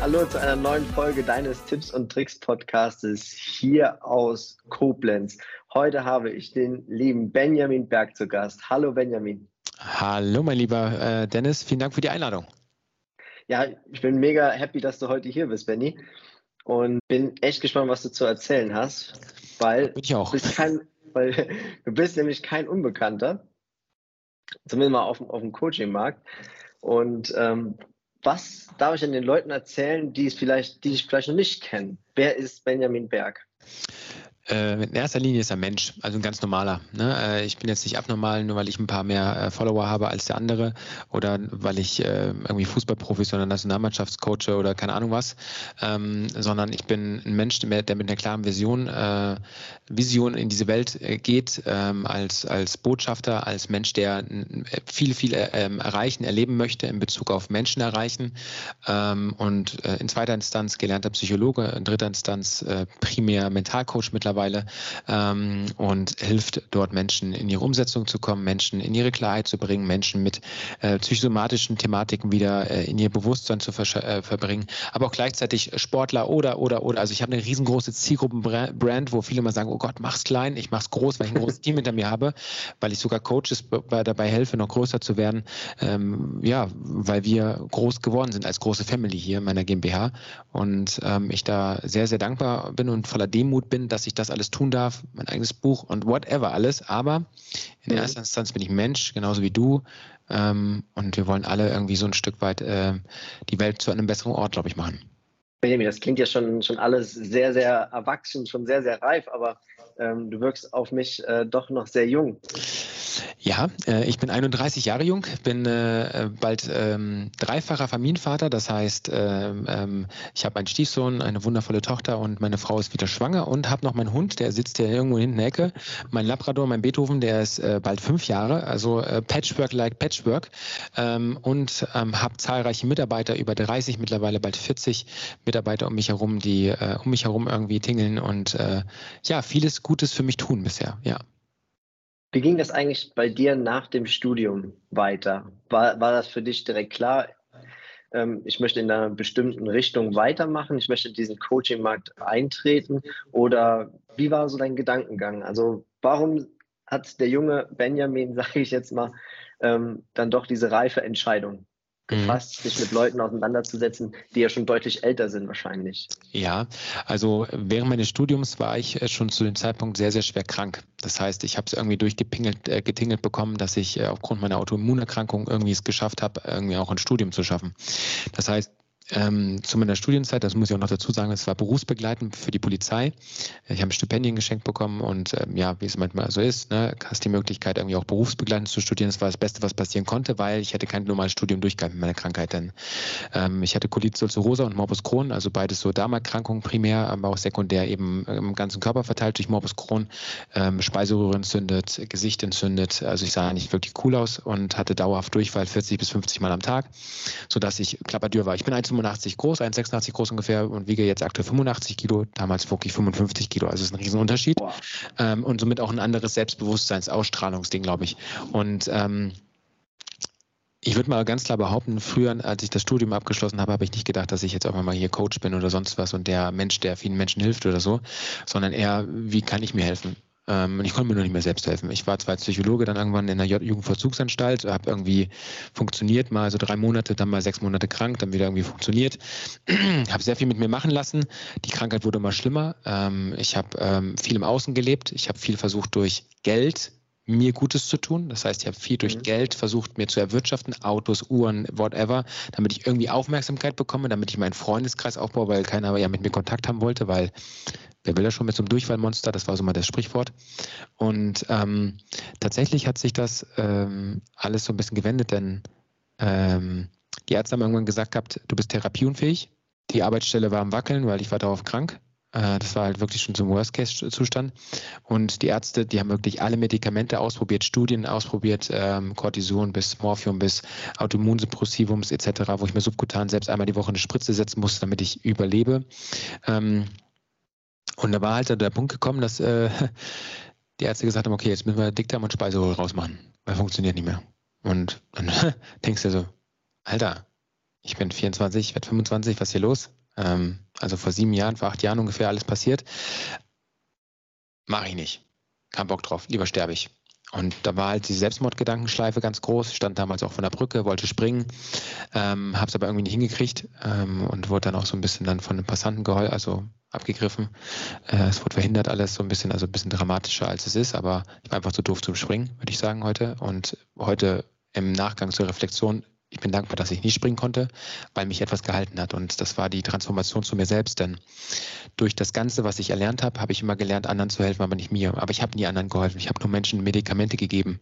Hallo zu einer neuen Folge deines Tipps und Tricks Podcastes hier aus Koblenz. Heute habe ich den lieben Benjamin Berg zu Gast. Hallo Benjamin. Hallo mein lieber äh, Dennis, vielen Dank für die Einladung. Ja, ich bin mega happy, dass du heute hier bist, Benny. Und bin echt gespannt, was du zu erzählen hast, weil, bin ich auch. Du, bist kein, weil du bist nämlich kein Unbekannter, zumindest mal auf, auf dem Coaching-Markt. Und ähm, was darf ich denn den Leuten erzählen, die es vielleicht, die dich vielleicht noch nicht kennen? Wer ist Benjamin Berg? Äh, in erster Linie ist er Mensch, also ein ganz normaler. Ne? Äh, ich bin jetzt nicht abnormal, nur weil ich ein paar mehr äh, Follower habe als der andere oder weil ich irgendwie Fußballprofi oder Nationalmannschaftscoach oder keine Ahnung was, ähm, sondern ich bin ein Mensch, der mit einer klaren Vision, Vision in diese Welt geht, ähm, als, als Botschafter, als Mensch, der viel, viel ähm, erreichen, erleben möchte in Bezug auf Menschen erreichen und in zweiter Instanz gelernter Psychologe, in dritter Instanz primär Mentalcoach mittlerweile mittlerweile ähm, und hilft dort Menschen in ihre Umsetzung zu kommen, Menschen in ihre Klarheit zu bringen, Menschen mit äh, psychosomatischen Thematiken wieder äh, in ihr Bewusstsein zu äh, verbringen, aber auch gleichzeitig Sportler oder, oder, oder. Also ich habe eine riesengroße Zielgruppenbrand, wo viele mal sagen, oh Gott, mach's klein, ich mach's groß, weil ich ein großes Team hinter mir habe, weil ich sogar Coaches dabei helfe, noch größer zu werden. Ähm, ja, weil wir groß geworden sind als große Family hier in meiner GmbH und ähm, ich da sehr, sehr dankbar bin und voller Demut bin, dass ich das das alles tun darf, mein eigenes Buch und whatever alles. Aber in mhm. erster Instanz bin ich Mensch, genauso wie du. Ähm, und wir wollen alle irgendwie so ein Stück weit äh, die Welt zu einem besseren Ort, glaube ich, machen. Benjamin, das klingt ja schon, schon alles sehr, sehr erwachsen, schon sehr, sehr reif, aber ähm, du wirkst auf mich äh, doch noch sehr jung. Ja, äh, ich bin 31 Jahre jung, bin äh, bald ähm, dreifacher Familienvater. Das heißt, ähm, ähm, ich habe einen Stiefsohn, eine wundervolle Tochter und meine Frau ist wieder schwanger und habe noch meinen Hund, der sitzt ja irgendwo hinten in der Ecke. Mein Labrador, mein Beethoven, der ist äh, bald fünf Jahre, also äh, Patchwork like Patchwork. Ähm, und ähm, habe zahlreiche Mitarbeiter, über 30 mittlerweile, bald 40 Mitarbeiter um mich herum, die äh, um mich herum irgendwie tingeln und äh, ja, vieles Gutes für mich tun bisher, ja. Wie ging das eigentlich bei dir nach dem Studium weiter? War, war das für dich direkt klar, ähm, ich möchte in einer bestimmten Richtung weitermachen, ich möchte in diesen Coaching-Markt eintreten? Oder wie war so dein Gedankengang? Also warum hat der junge Benjamin, sage ich jetzt mal, ähm, dann doch diese reife Entscheidung mhm. sich mit Leuten auseinanderzusetzen, die ja schon deutlich älter sind wahrscheinlich. Ja, also während meines Studiums war ich äh, schon zu dem Zeitpunkt sehr, sehr schwer krank. Das heißt, ich habe es irgendwie durchgepingelt, äh, getingelt bekommen, dass ich äh, aufgrund meiner Autoimmunerkrankung irgendwie es geschafft habe, irgendwie auch ein Studium zu schaffen. Das heißt, ähm, zu meiner Studienzeit, das muss ich auch noch dazu sagen, es war berufsbegleitend für die Polizei. Ich habe Stipendien geschenkt bekommen und ähm, ja, wie es manchmal so ist, ne, hast die Möglichkeit, irgendwie auch berufsbegleitend zu studieren. Das war das Beste, was passieren konnte, weil ich hätte kein normales Studium durchgehalten mit meiner Krankheit. Denn ähm, ich hatte Colitis ulcerosa und Morbus Crohn, also beides so Darmerkrankungen primär, aber auch sekundär eben im ganzen Körper verteilt durch Morbus Crohn. Ähm, Speiseröhre entzündet, Gesicht entzündet. Also ich sah nicht wirklich cool aus und hatte dauerhaft Durchfall 40 bis 50 Mal am Tag, sodass ich Klapperdür war. Ich bin 1,85 groß, 1,86 groß ungefähr und wiege jetzt aktuell 85 Kilo, damals wirklich 55 Kilo. Also ist ein Riesenunterschied. Ähm, und somit auch ein anderes Selbstbewusstseinsausstrahlungsding, glaube ich. Und ähm, ich würde mal ganz klar behaupten, früher, als ich das Studium abgeschlossen habe, habe ich nicht gedacht, dass ich jetzt auch mal hier Coach bin oder sonst was und der Mensch, der vielen Menschen hilft oder so, sondern eher, wie kann ich mir helfen? Ähm, und ich konnte mir nur nicht mehr selbst helfen. Ich war zwar als Psychologe dann irgendwann in der Jugendvollzugsanstalt, habe irgendwie funktioniert, mal so drei Monate, dann mal sechs Monate krank, dann wieder irgendwie funktioniert. habe sehr viel mit mir machen lassen. Die Krankheit wurde immer schlimmer. Ähm, ich habe ähm, viel im Außen gelebt. Ich habe viel versucht durch Geld mir Gutes zu tun. Das heißt, ich habe viel durch mhm. Geld versucht, mir zu erwirtschaften, Autos, Uhren, whatever, damit ich irgendwie Aufmerksamkeit bekomme, damit ich meinen Freundeskreis aufbaue, weil keiner ja mit mir Kontakt haben wollte, weil wer will das schon mit so einem Durchfallmonster? Das war so mal das Sprichwort. Und ähm, tatsächlich hat sich das ähm, alles so ein bisschen gewendet, denn ähm, die Ärzte haben irgendwann gesagt gehabt, du bist therapieunfähig. Die Arbeitsstelle war am Wackeln, weil ich war darauf krank. Äh, das war halt wirklich schon zum Worst-Case-Zustand. Und die Ärzte, die haben wirklich alle Medikamente ausprobiert, Studien ausprobiert, ähm, Cortison bis Morphium bis Autoimmunsuppressivums etc., wo ich mir subkutan selbst einmal die Woche eine Spritze setzen musste, damit ich überlebe. Ähm, und da war halt der Punkt gekommen, dass äh, die Ärzte gesagt haben, okay, jetzt müssen wir Dickdarm und Speiseröhre rausmachen, weil funktioniert nicht mehr. Und dann denkst du so, Alter, ich bin 24, ich werde 25, was ist hier los? Ähm, also vor sieben Jahren, vor acht Jahren ungefähr alles passiert. Mache ich nicht. Kein Bock drauf, lieber sterbe ich. Und da war halt die Selbstmordgedankenschleife ganz groß, stand damals auch von der Brücke, wollte springen, ähm, habe es aber irgendwie nicht hingekriegt ähm, und wurde dann auch so ein bisschen dann von einem Passanten geholfen, also abgegriffen. Äh, es wurde verhindert alles so ein bisschen, also ein bisschen dramatischer als es ist, aber ich war einfach zu doof zum Springen, würde ich sagen heute. Und heute im Nachgang zur Reflexion ich bin dankbar, dass ich nicht springen konnte, weil mich etwas gehalten hat. Und das war die Transformation zu mir selbst. Denn durch das Ganze, was ich erlernt habe, habe ich immer gelernt, anderen zu helfen, aber nicht mir. Aber ich habe nie anderen geholfen. Ich habe nur Menschen Medikamente gegeben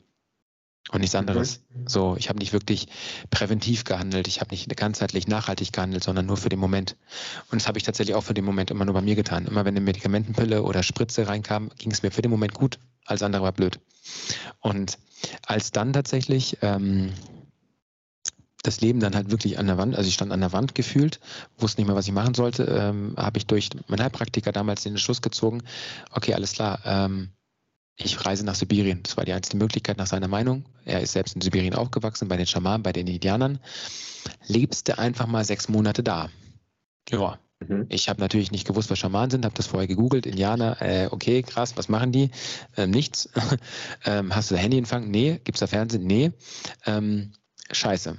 und nichts anderes. Mhm. So, ich habe nicht wirklich präventiv gehandelt. Ich habe nicht ganzheitlich nachhaltig gehandelt, sondern nur für den Moment. Und das habe ich tatsächlich auch für den Moment immer nur bei mir getan. Immer wenn eine Medikamentenpille oder Spritze reinkam, ging es mir für den Moment gut. Alles andere war blöd. Und als dann tatsächlich ähm, das Leben dann halt wirklich an der Wand, also ich stand an der Wand gefühlt, wusste nicht mehr, was ich machen sollte, ähm, habe ich durch meinen Heilpraktiker damals den Schluss gezogen, okay, alles klar, ähm, ich reise nach Sibirien. Das war die einzige Möglichkeit nach seiner Meinung. Er ist selbst in Sibirien aufgewachsen, bei den Schamanen, bei den Indianern. Lebste einfach mal sechs Monate da. Ja. Mhm. Ich habe natürlich nicht gewusst, was Schamanen sind, habe das vorher gegoogelt. Indianer, äh, okay, krass, was machen die? Ähm, nichts. ähm, hast du da Handyempfang? Nee. Gibt es da Fernsehen? Nee. Ähm, scheiße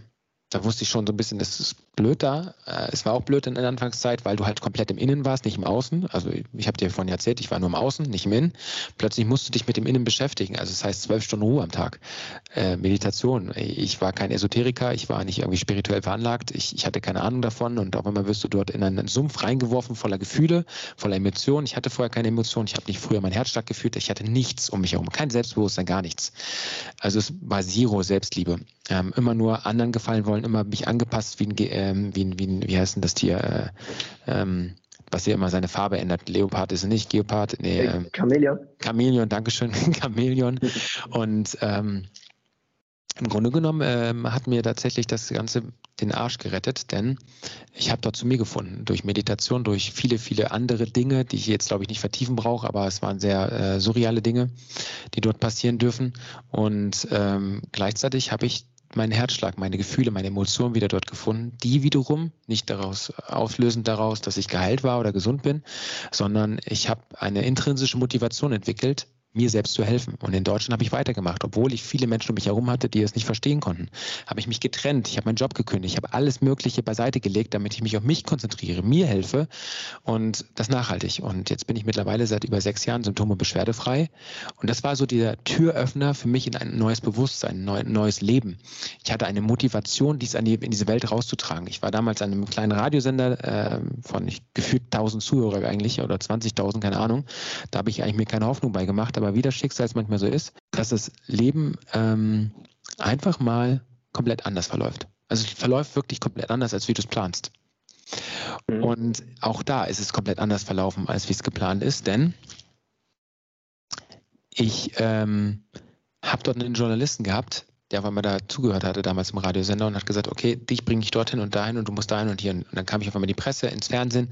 da wusste ich schon so ein bisschen, das ist blöd da. Äh, es war auch blöd in der Anfangszeit, weil du halt komplett im Innen warst, nicht im Außen. Also ich habe dir vorhin erzählt, ich war nur im Außen, nicht im Innen. Plötzlich musst du dich mit dem Innen beschäftigen. Also das heißt zwölf Stunden Ruhe am Tag. Äh, Meditation. Ich war kein Esoteriker, ich war nicht irgendwie spirituell veranlagt, ich, ich hatte keine Ahnung davon und auf einmal wirst du dort in einen Sumpf reingeworfen voller Gefühle, voller Emotionen. Ich hatte vorher keine Emotionen, ich habe nicht früher meinen Herzschlag gefühlt, ich hatte nichts um mich herum, kein Selbstbewusstsein, gar nichts. Also es war Zero Selbstliebe. Ähm, immer nur anderen gefallen wollen, immer mich angepasst wie ein, ähm, wie wie wie heißt denn das Tier? Äh, ähm, was hier immer seine Farbe ändert. Leopard ist es nicht, Geopard, nee. Äh, Chamäleon. Chamäleon, Dankeschön, Chamäleon. Und ähm, im Grunde genommen ähm, hat mir tatsächlich das Ganze den Arsch gerettet, denn ich habe dort zu mir gefunden, durch Meditation, durch viele, viele andere Dinge, die ich jetzt, glaube ich, nicht vertiefen brauche, aber es waren sehr äh, surreale Dinge, die dort passieren dürfen. Und ähm, gleichzeitig habe ich meinen Herzschlag, meine Gefühle, meine Emotionen wieder dort gefunden, die wiederum nicht daraus auslösen daraus, dass ich geheilt war oder gesund bin, sondern ich habe eine intrinsische Motivation entwickelt, mir selbst zu helfen. Und in Deutschland habe ich weitergemacht, obwohl ich viele Menschen um mich herum hatte, die es nicht verstehen konnten. Habe ich mich getrennt, ich habe meinen Job gekündigt, ich habe alles Mögliche beiseite gelegt, damit ich mich auf mich konzentriere, mir helfe und das nachhaltig. Und jetzt bin ich mittlerweile seit über sechs Jahren symptome- beschwerdefrei. Und das war so dieser Türöffner für mich in ein neues Bewusstsein, ein neues Leben. Ich hatte eine Motivation, dies die, in diese Welt rauszutragen. Ich war damals an einem kleinen Radiosender äh, von gefühlt 1000 Zuhörer eigentlich oder 20.000, keine Ahnung. Da habe ich eigentlich mir keine Hoffnung bei gemacht aber wie das Schicksal es manchmal so ist, dass das Leben ähm, einfach mal komplett anders verläuft. Also es verläuft wirklich komplett anders, als wie du es planst. Mhm. Und auch da ist es komplett anders verlaufen, als wie es geplant ist, denn ich ähm, habe dort einen Journalisten gehabt, der auf einmal da zugehört hatte, damals im Radiosender und hat gesagt, okay, dich bringe ich dorthin und dahin und du musst dahin und hier. Und dann kam ich auf einmal in die Presse, ins Fernsehen,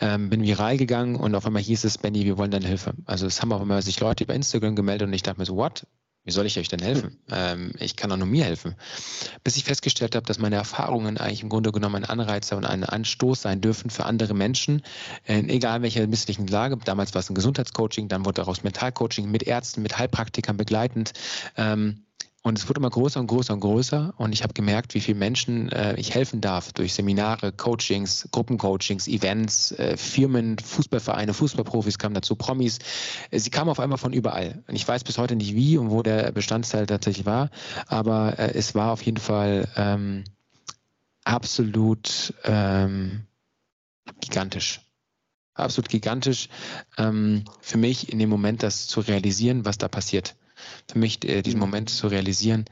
ähm, bin viral gegangen und auf einmal hieß es, Benny, wir wollen deine Hilfe. Also es haben auf einmal sich Leute über Instagram gemeldet und ich dachte mir so, what? Wie soll ich euch denn helfen? Ähm, ich kann auch nur mir helfen. Bis ich festgestellt habe, dass meine Erfahrungen eigentlich im Grunde genommen ein Anreizer und ein Anstoß sein dürfen für andere Menschen, in egal welcher misslichen Lage. Damals war es ein Gesundheitscoaching, dann wurde daraus Mentalcoaching mit Ärzten, mit Heilpraktikern begleitend. Ähm, und es wurde immer größer und größer und größer. Und ich habe gemerkt, wie vielen Menschen äh, ich helfen darf durch Seminare, Coachings, Gruppencoachings, Events, äh, Firmen, Fußballvereine, Fußballprofis kamen dazu, Promis. Äh, sie kamen auf einmal von überall. Und ich weiß bis heute nicht wie und wo der Bestandteil tatsächlich war. Aber äh, es war auf jeden Fall ähm, absolut ähm, gigantisch absolut gigantisch ähm, für mich in dem Moment, das zu realisieren, was da passiert für mich äh, diesen Moment zu realisieren,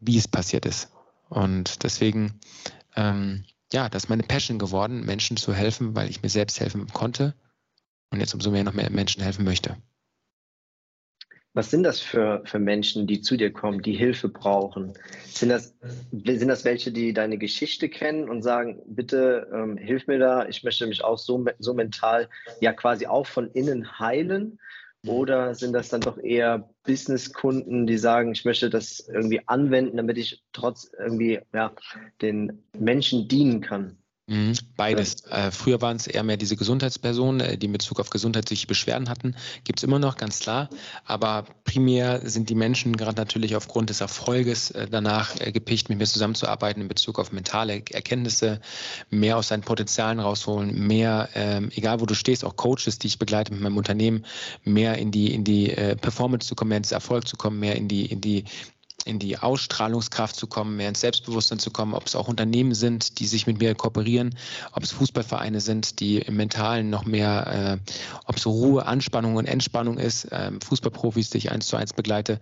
wie es passiert ist. Und deswegen ähm, ja, das ist meine Passion geworden, Menschen zu helfen, weil ich mir selbst helfen konnte und jetzt umso mehr noch mehr Menschen helfen möchte. Was sind das für, für Menschen, die zu dir kommen, die Hilfe brauchen? Sind das, sind das welche, die deine Geschichte kennen und sagen, bitte ähm, hilf mir da, ich möchte mich auch so, so mental ja quasi auch von innen heilen? Oder sind das dann doch eher Businesskunden, die sagen, ich möchte das irgendwie anwenden, damit ich trotz irgendwie ja, den Menschen dienen kann? Mhm, beides. Äh, früher waren es eher mehr diese Gesundheitspersonen, äh, die in Bezug auf gesundheitliche Beschwerden hatten. Gibt es immer noch, ganz klar. Aber primär sind die Menschen gerade natürlich aufgrund des Erfolges äh, danach äh, gepicht, mit mir zusammenzuarbeiten in Bezug auf mentale Erkenntnisse, mehr aus seinen Potenzialen rausholen, mehr, ähm, egal wo du stehst, auch Coaches, die ich begleite mit meinem Unternehmen, mehr in die, in die äh, Performance zu kommen, mehr ins Erfolg zu kommen, mehr in die, in die in die Ausstrahlungskraft zu kommen, mehr ins Selbstbewusstsein zu kommen, ob es auch Unternehmen sind, die sich mit mir kooperieren, ob es Fußballvereine sind, die im Mentalen noch mehr, äh, ob es Ruhe, Anspannung und Entspannung ist, äh, Fußballprofis, die ich eins zu eins begleite,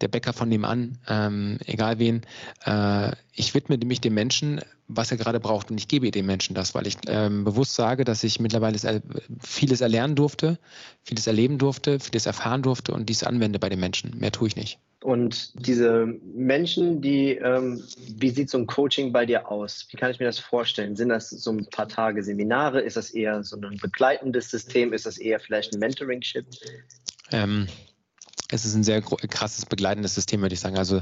der Bäcker von nebenan, ähm, egal wen. Äh, ich widme mich dem Menschen, was er gerade braucht und ich gebe dem Menschen das, weil ich ähm, bewusst sage, dass ich mittlerweile vieles erlernen durfte, vieles erleben durfte, vieles erfahren durfte und dies anwende bei den Menschen. Mehr tue ich nicht. Und diese Menschen, die, ähm, wie sieht so ein Coaching bei dir aus? Wie kann ich mir das vorstellen? Sind das so ein paar Tage Seminare? Ist das eher so ein begleitendes System? Ist das eher vielleicht ein Mentoring-Ship? Ähm, es ist ein sehr krasses begleitendes System, würde ich sagen. Also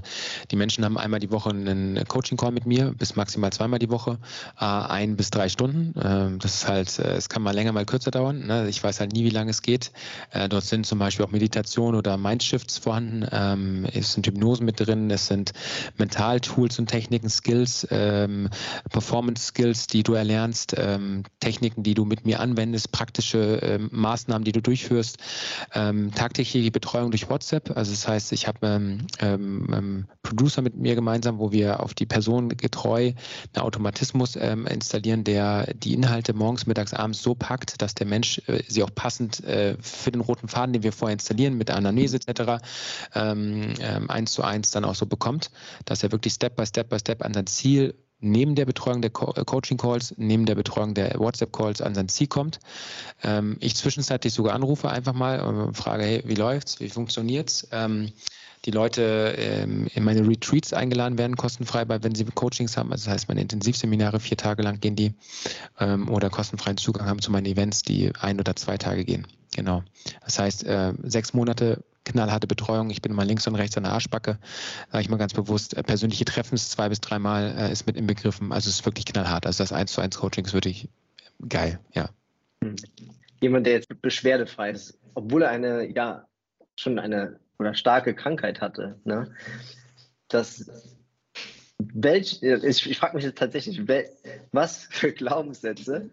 die Menschen haben einmal die Woche einen Coaching-Call mit mir, bis maximal zweimal die Woche, äh, ein bis drei Stunden. Ähm, das ist halt, äh, es kann mal länger, mal kürzer dauern. Ne? Ich weiß halt nie, wie lange es geht. Äh, dort sind zum Beispiel auch Meditation oder Mindshifts vorhanden. Ähm, es sind Hypnosen mit drin, es sind Mental-Tools und Techniken, Skills, ähm, Performance-Skills, die du erlernst, Techniken, die du mit mir anwendest, praktische Maßnahmen, die du durchführst, tagtägliche Betreuung durch WhatsApp WhatsApp. Also das heißt, ich habe ähm, ähm, ähm, Producer mit mir gemeinsam, wo wir auf die Person getreu einen Automatismus ähm, installieren, der die Inhalte morgens, mittags, abends so packt, dass der Mensch äh, sie auch passend äh, für den roten Faden, den wir vorher installieren, mit Anamnese etc. Ähm, ähm, eins zu eins dann auch so bekommt, dass er wirklich Step by Step by Step an sein Ziel neben der Betreuung der Co äh, Coaching-Calls, neben der Betreuung der WhatsApp-Calls an sein Ziel kommt. Ähm, ich zwischenzeitlich sogar anrufe einfach mal und frage, hey, wie läuft's, wie funktioniert's? Ähm, die Leute ähm, in meine Retreats eingeladen werden, kostenfrei, weil wenn sie Coachings haben, also das heißt meine Intensivseminare, vier Tage lang gehen die, ähm, oder kostenfreien Zugang haben zu meinen Events, die ein oder zwei Tage gehen. Genau. Das heißt, äh, sechs Monate knallharte Betreuung. Ich bin mal links und rechts an der Arschbacke, sage ich mal ganz bewusst. Äh, persönliche Treffens zwei bis dreimal äh, ist mit inbegriffen. Also es ist wirklich knallhart. Also das 1 zu 1 Coaching ist wirklich geil, ja. Hm. Jemand, der jetzt beschwerdefrei ist, obwohl er eine, ja, schon eine oder starke Krankheit hatte, ne? Das welch, ich, ich frage mich jetzt tatsächlich, was für Glaubenssätze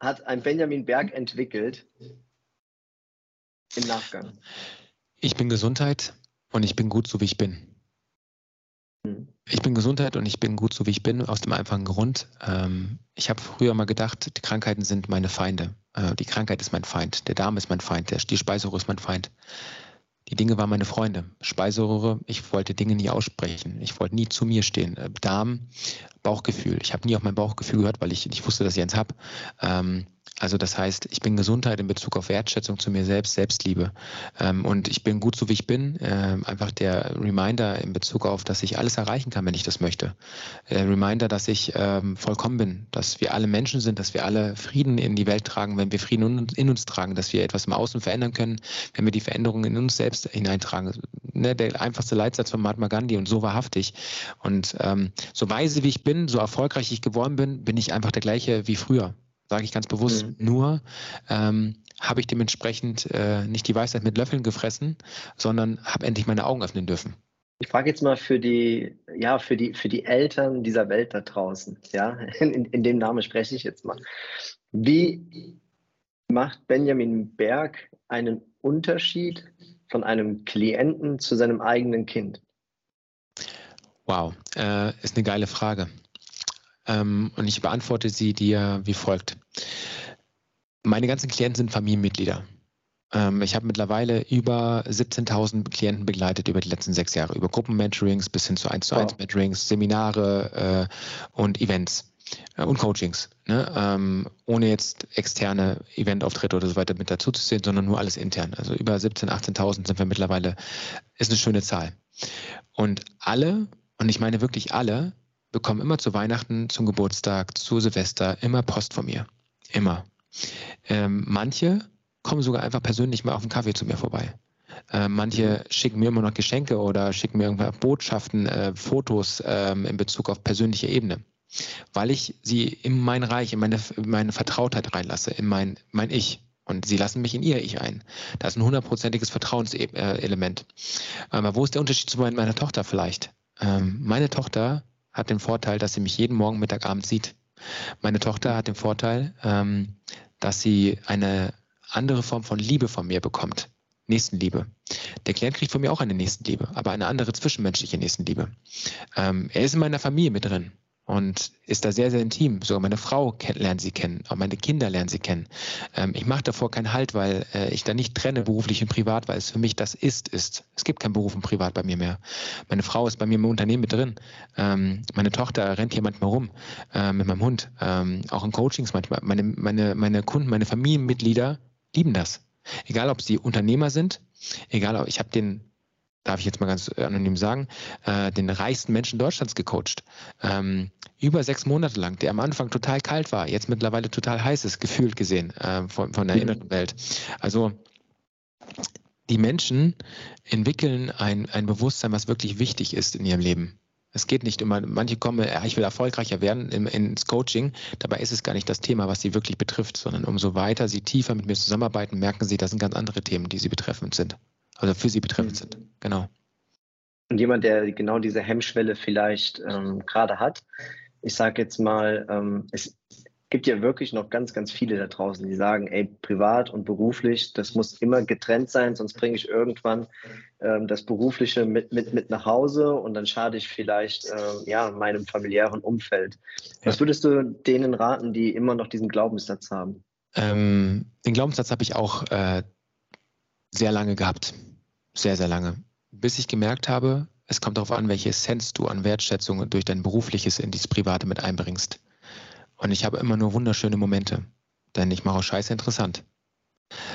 hat ein Benjamin Berg entwickelt im Nachgang? Ich bin Gesundheit und ich bin gut so wie ich bin. Ich bin Gesundheit und ich bin gut so wie ich bin, aus dem einfachen Grund. Ähm, ich habe früher mal gedacht, die Krankheiten sind meine Feinde. Äh, die Krankheit ist mein Feind, der Darm ist mein Feind, der, die Speiseröhre ist mein Feind. Die Dinge waren meine Freunde. Speiseröhre, ich wollte Dinge nie aussprechen. Ich wollte nie zu mir stehen. Äh, Darm, Bauchgefühl. Ich habe nie auf mein Bauchgefühl gehört, weil ich nicht wusste, dass ich eins habe. Ähm, also das heißt, ich bin Gesundheit in Bezug auf Wertschätzung zu mir selbst, Selbstliebe. Ähm, und ich bin gut so, wie ich bin. Ähm, einfach der Reminder in Bezug auf, dass ich alles erreichen kann, wenn ich das möchte. Der Reminder, dass ich ähm, vollkommen bin, dass wir alle Menschen sind, dass wir alle Frieden in die Welt tragen, wenn wir Frieden in uns tragen, dass wir etwas im Außen verändern können, wenn wir die Veränderungen in uns selbst hineintragen. Ne, der einfachste Leitsatz von Mahatma Gandhi und so wahrhaftig. Und so weise wie ich bin, so erfolgreich ich geworden bin, bin ich einfach der gleiche wie früher sage ich ganz bewusst. Mhm. Nur ähm, habe ich dementsprechend äh, nicht die Weisheit mit Löffeln gefressen, sondern habe endlich meine Augen öffnen dürfen. Ich frage jetzt mal für die, ja, für die, für die Eltern dieser Welt da draußen, ja, in, in dem Namen spreche ich jetzt mal. Wie macht Benjamin Berg einen Unterschied von einem Klienten zu seinem eigenen Kind? Wow, äh, ist eine geile Frage. Ähm, und ich beantworte sie dir wie folgt. Meine ganzen Klienten sind Familienmitglieder. Ähm, ich habe mittlerweile über 17.000 Klienten begleitet über die letzten sechs Jahre, über Gruppenmentorings bis hin zu 1 zu 1 Mentorings, Seminare äh, und Events äh, und Coachings, ne? ähm, ohne jetzt externe Eventauftritte oder so weiter mit dazu zu sehen, sondern nur alles intern. Also über 17.000, 18.000 sind wir mittlerweile, ist eine schöne Zahl. Und alle, und ich meine wirklich alle, bekommen immer zu Weihnachten, zum Geburtstag, zu Silvester immer Post von mir. Immer. Ähm, manche kommen sogar einfach persönlich mal auf einen Kaffee zu mir vorbei. Äh, manche schicken mir immer noch Geschenke oder schicken mir irgendwelche Botschaften, äh, Fotos ähm, in Bezug auf persönliche Ebene weil ich sie in mein Reich, in meine, in meine Vertrautheit reinlasse, in mein, mein Ich. Und sie lassen mich in ihr Ich ein. Das ist ein hundertprozentiges Vertrauenselement. Aber wo ist der Unterschied zu meiner Tochter vielleicht? Ähm, meine Tochter hat den Vorteil, dass sie mich jeden Morgen, Mittag, Abend sieht. Meine Tochter hat den Vorteil, ähm, dass sie eine andere Form von Liebe von mir bekommt. Nächstenliebe. Der Klient kriegt von mir auch eine Nächstenliebe, aber eine andere zwischenmenschliche Nächstenliebe. Ähm, er ist in meiner Familie mit drin und ist da sehr, sehr intim. Sogar meine Frau lernt sie kennen, auch meine Kinder lernen sie kennen. Ähm, ich mache davor keinen Halt, weil äh, ich da nicht trenne, beruflich und privat, weil es für mich das ist, ist. Es gibt kein Beruf und Privat bei mir mehr. Meine Frau ist bei mir im Unternehmen mit drin. Ähm, meine Tochter rennt hier manchmal rum äh, mit meinem Hund, ähm, auch in Coachings manchmal. Meine, meine, meine Kunden, meine Familienmitglieder lieben das. Egal, ob sie Unternehmer sind, egal, ob ich habe den darf ich jetzt mal ganz anonym sagen, äh, den reichsten Menschen Deutschlands gecoacht. Ähm, über sechs Monate lang, der am Anfang total kalt war, jetzt mittlerweile total heiß ist, gefühlt gesehen äh, von, von der mhm. inneren Welt. Also die Menschen entwickeln ein, ein Bewusstsein, was wirklich wichtig ist in ihrem Leben. Es geht nicht immer, manche kommen, ja, ich will erfolgreicher werden im, ins Coaching. Dabei ist es gar nicht das Thema, was sie wirklich betrifft, sondern umso weiter sie tiefer mit mir zusammenarbeiten, merken sie, das sind ganz andere Themen, die sie betreffend sind also für sie betreffend sind. Genau. Und jemand, der genau diese Hemmschwelle vielleicht ähm, gerade hat, ich sage jetzt mal, ähm, es gibt ja wirklich noch ganz, ganz viele da draußen, die sagen, ey, privat und beruflich, das muss immer getrennt sein, sonst bringe ich irgendwann ähm, das Berufliche mit, mit, mit nach Hause und dann schade ich vielleicht äh, ja, meinem familiären Umfeld. Was würdest du denen raten, die immer noch diesen Glaubenssatz haben? Ähm, den Glaubenssatz habe ich auch äh, sehr lange gehabt. Sehr, sehr lange. Bis ich gemerkt habe, es kommt darauf an, welche Essenz du an Wertschätzung durch dein Berufliches in dieses Private mit einbringst. Und ich habe immer nur wunderschöne Momente, denn ich mache Scheiße interessant.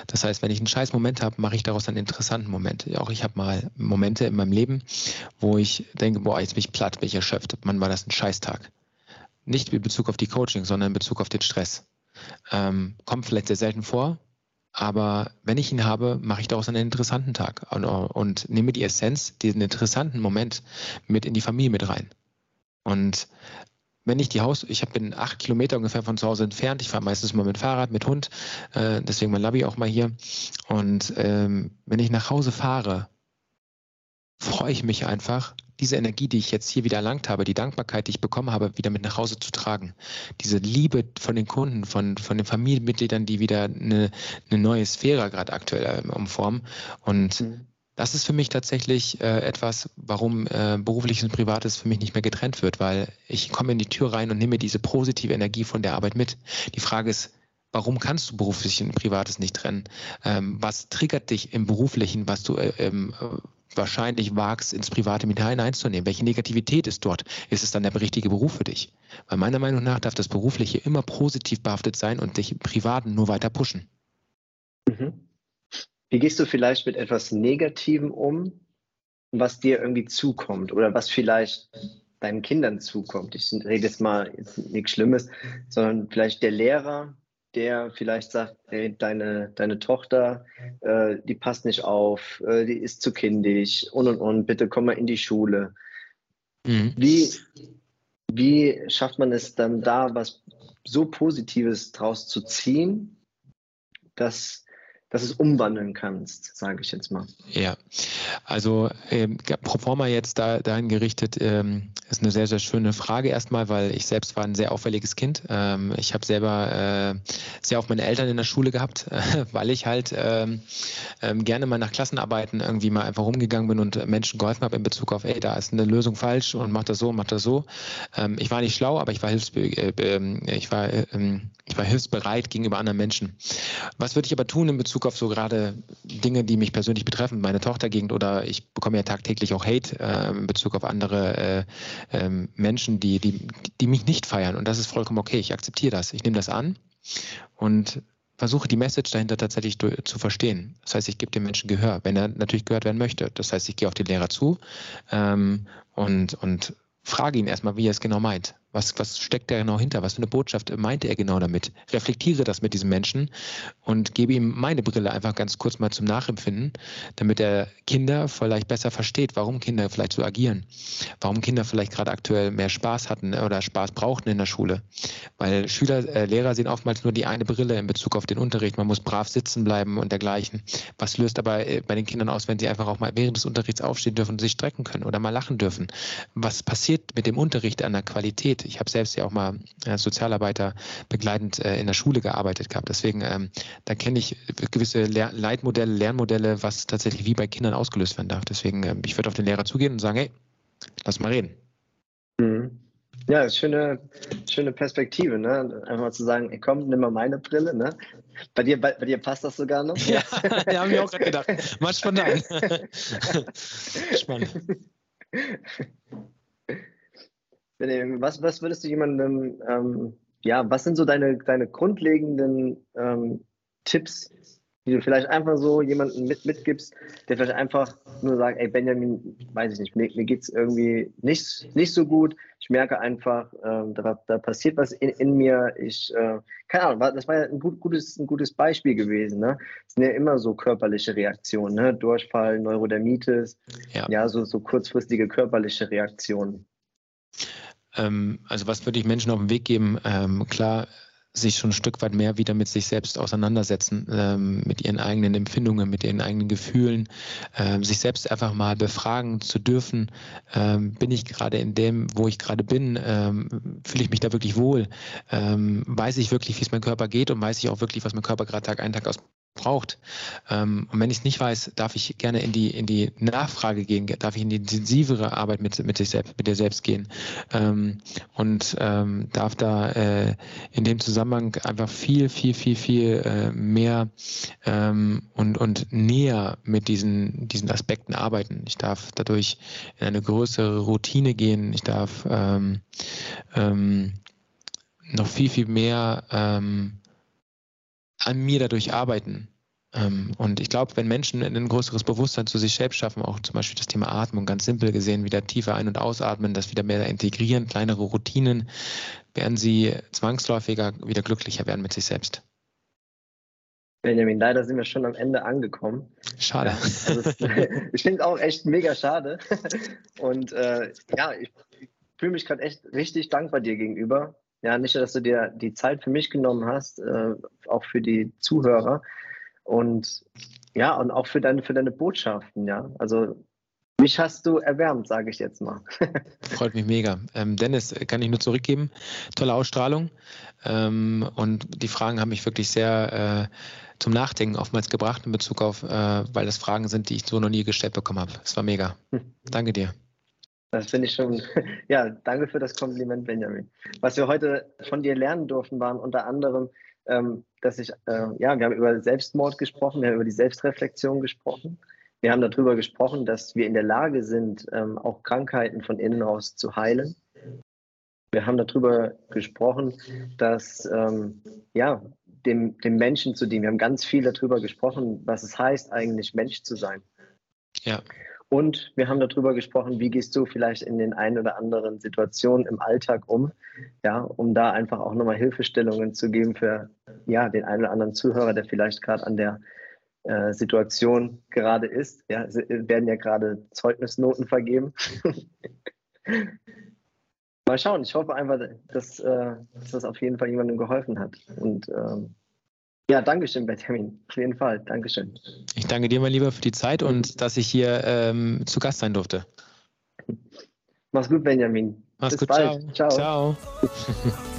Das heißt, wenn ich einen scheiß Moment habe, mache ich daraus einen interessanten Moment. Auch ich habe mal Momente in meinem Leben, wo ich denke, boah, jetzt bin ich platt, bin ich erschöpft. Mann, war das ein Scheißtag. Nicht in Bezug auf die Coaching, sondern in Bezug auf den Stress. Ähm, kommt vielleicht sehr selten vor, aber wenn ich ihn habe, mache ich daraus einen interessanten Tag und, und, nehme die Essenz, diesen interessanten Moment mit in die Familie mit rein. Und wenn ich die Haus, ich bin acht Kilometer ungefähr von zu Hause entfernt, ich fahre meistens mal mit Fahrrad, mit Hund, äh, deswegen mein Labi auch mal hier. Und ähm, wenn ich nach Hause fahre, freue ich mich einfach, diese Energie, die ich jetzt hier wieder erlangt habe, die Dankbarkeit, die ich bekommen habe, wieder mit nach Hause zu tragen. Diese Liebe von den Kunden, von, von den Familienmitgliedern, die wieder eine, eine neue Sphäre gerade aktuell ähm, umformen. Und mhm. das ist für mich tatsächlich äh, etwas, warum äh, berufliches und privates für mich nicht mehr getrennt wird, weil ich komme in die Tür rein und nehme diese positive Energie von der Arbeit mit. Die Frage ist, Warum kannst du beruflich und privates nicht trennen? Ähm, was triggert dich im beruflichen, was du äh, ähm, wahrscheinlich wagst, ins Private mit hineinzunehmen. Welche Negativität ist dort? Ist es dann der richtige Beruf für dich? Weil meiner Meinung nach darf das Berufliche immer positiv behaftet sein und dich im Privaten nur weiter pushen. Mhm. Wie gehst du vielleicht mit etwas Negativem um, was dir irgendwie zukommt oder was vielleicht deinen Kindern zukommt? Ich rede jetzt mal jetzt nichts Schlimmes, sondern vielleicht der Lehrer, der vielleicht sagt, hey, deine, deine Tochter, äh, die passt nicht auf, äh, die ist zu kindisch und und und, bitte komm mal in die Schule. Mhm. Wie, wie schafft man es dann da, was so Positives draus zu ziehen, dass dass es umwandeln kannst, sage ich jetzt mal. Ja, also ähm, pro forma jetzt da, dahin gerichtet, ähm, ist eine sehr, sehr schöne Frage erstmal, weil ich selbst war ein sehr auffälliges Kind. Ähm, ich habe selber äh, sehr auf meine Eltern in der Schule gehabt, äh, weil ich halt ähm, ähm, gerne mal nach Klassenarbeiten irgendwie mal einfach rumgegangen bin und Menschen geholfen habe in Bezug auf, ey, da ist eine Lösung falsch und mach das so, mach das so. Ähm, ich war nicht schlau, aber ich war, hilfsbe äh, ich war, ich war hilfsbereit gegenüber anderen Menschen. Was würde ich aber tun in Bezug Auf so gerade Dinge, die mich persönlich betreffen, meine Tochtergegend oder ich bekomme ja tagtäglich auch Hate äh, in Bezug auf andere äh, äh, Menschen, die, die, die mich nicht feiern. Und das ist vollkommen okay. Ich akzeptiere das. Ich nehme das an und versuche die Message dahinter tatsächlich zu verstehen. Das heißt, ich gebe dem Menschen Gehör, wenn er natürlich gehört werden möchte. Das heißt, ich gehe auf den Lehrer zu ähm, und, und frage ihn erstmal, wie er es genau meint. Was, was steckt da genau hinter? Was für eine Botschaft meinte er genau damit? Reflektiere das mit diesem Menschen und gebe ihm meine Brille einfach ganz kurz mal zum Nachempfinden, damit er Kinder vielleicht besser versteht, warum Kinder vielleicht so agieren, warum Kinder vielleicht gerade aktuell mehr Spaß hatten oder Spaß brauchten in der Schule. Weil Schüler, äh, Lehrer sehen oftmals nur die eine Brille in Bezug auf den Unterricht. Man muss brav sitzen bleiben und dergleichen. Was löst aber äh, bei den Kindern aus, wenn sie einfach auch mal während des Unterrichts aufstehen dürfen und sich strecken können oder mal lachen dürfen? Was passiert mit dem Unterricht an der Qualität? Ich habe selbst ja auch mal als Sozialarbeiter begleitend äh, in der Schule gearbeitet gehabt. Deswegen, ähm, da kenne ich gewisse Lehr Leitmodelle, Lernmodelle, was tatsächlich wie bei Kindern ausgelöst werden darf. Deswegen, ähm, ich würde auf den Lehrer zugehen und sagen, hey, lass mal reden. Mhm. Ja, ist schöne, schöne Perspektive, ne? Einfach zu sagen, ey, komm, nimm mal meine Brille, ne? Bei dir, bei, bei dir passt das sogar noch? Ja, ja habe ich auch gerade gedacht. Mal spontan. Spannend. Was, was würdest du jemandem, ähm, ja, was sind so deine, deine grundlegenden ähm, Tipps, die du vielleicht einfach so jemanden mit, mitgibst, der vielleicht einfach nur sagt, ey Benjamin, weiß ich nicht, mir, mir geht es irgendwie nicht, nicht so gut. Ich merke einfach, ähm, da, da passiert was in, in mir. Ich, äh, keine Ahnung, das war ja ein, gut, gutes, ein gutes Beispiel gewesen. Ne? Es sind ja immer so körperliche Reaktionen, ne? Durchfall, Neurodermitis, ja, ja so, so kurzfristige körperliche Reaktionen. Ähm, also was würde ich Menschen auf den Weg geben? Ähm, klar, sich schon ein Stück weit mehr wieder mit sich selbst auseinandersetzen, ähm, mit ihren eigenen Empfindungen, mit ihren eigenen Gefühlen, ähm, sich selbst einfach mal befragen zu dürfen, ähm, bin ich gerade in dem, wo ich gerade bin, ähm, fühle ich mich da wirklich wohl, ähm, weiß ich wirklich, wie es meinem Körper geht und weiß ich auch wirklich, was mein Körper gerade Tag ein, Tag aus braucht. Ähm, und wenn ich es nicht weiß, darf ich gerne in die, in die Nachfrage gehen, darf ich in die intensivere Arbeit mit, mit, sich selbst, mit dir selbst gehen ähm, und ähm, darf da äh, in dem Zusammenhang einfach viel, viel, viel, viel äh, mehr und, und näher mit diesen, diesen Aspekten arbeiten. Ich darf dadurch in eine größere Routine gehen. Ich darf ähm, ähm, noch viel, viel mehr ähm, an mir dadurch arbeiten. Ähm, und ich glaube, wenn Menschen ein größeres Bewusstsein zu sich selbst schaffen, auch zum Beispiel das Thema Atmung, ganz simpel gesehen, wieder tiefer ein- und ausatmen, das wieder mehr integrieren, kleinere Routinen, werden sie zwangsläufiger wieder glücklicher werden mit sich selbst. Benjamin, leider sind wir schon am Ende angekommen. Schade. Ja, also ich finde es auch echt mega schade. Und äh, ja, ich, ich fühle mich gerade echt richtig dankbar dir gegenüber, ja, nicht, dass du dir die Zeit für mich genommen hast, äh, auch für die Zuhörer und ja, und auch für deine, für deine Botschaften, ja. Also mich hast du erwärmt, sage ich jetzt mal. Freut mich mega. Ähm, Dennis, kann ich nur zurückgeben. Tolle Ausstrahlung. Ähm, und die Fragen haben mich wirklich sehr äh, zum Nachdenken oftmals gebracht in Bezug auf, äh, weil das Fragen sind, die ich so noch nie gestellt bekommen habe. Es war mega. Danke dir. Das finde ich schon, ja, danke für das Kompliment, Benjamin. Was wir heute von dir lernen durften, waren unter anderem, ähm, dass ich, äh, ja, wir haben über Selbstmord gesprochen, wir haben über die Selbstreflexion gesprochen. Wir haben darüber gesprochen, dass wir in der Lage sind, ähm, auch Krankheiten von innen aus zu heilen. Wir haben darüber gesprochen, dass ähm, ja, dem, dem Menschen zu dienen. Wir haben ganz viel darüber gesprochen, was es heißt, eigentlich Mensch zu sein. Ja. Und wir haben darüber gesprochen, wie gehst du vielleicht in den ein oder anderen Situationen im Alltag um, ja, um da einfach auch nochmal Hilfestellungen zu geben für ja, den einen oder anderen Zuhörer, der vielleicht gerade an der äh, Situation gerade ist. Ja, es werden ja gerade Zeugnisnoten vergeben. Mal schauen, ich hoffe einfach, dass, äh, dass das auf jeden Fall jemandem geholfen hat. Und ähm, ja, danke schön, Benjamin. Auf jeden Fall. Dankeschön. Ich danke dir, mein Lieber, für die Zeit und dass ich hier ähm, zu Gast sein durfte. Mach's gut, Benjamin. Mach's Bis gut. Bald. Ciao. ciao. ciao.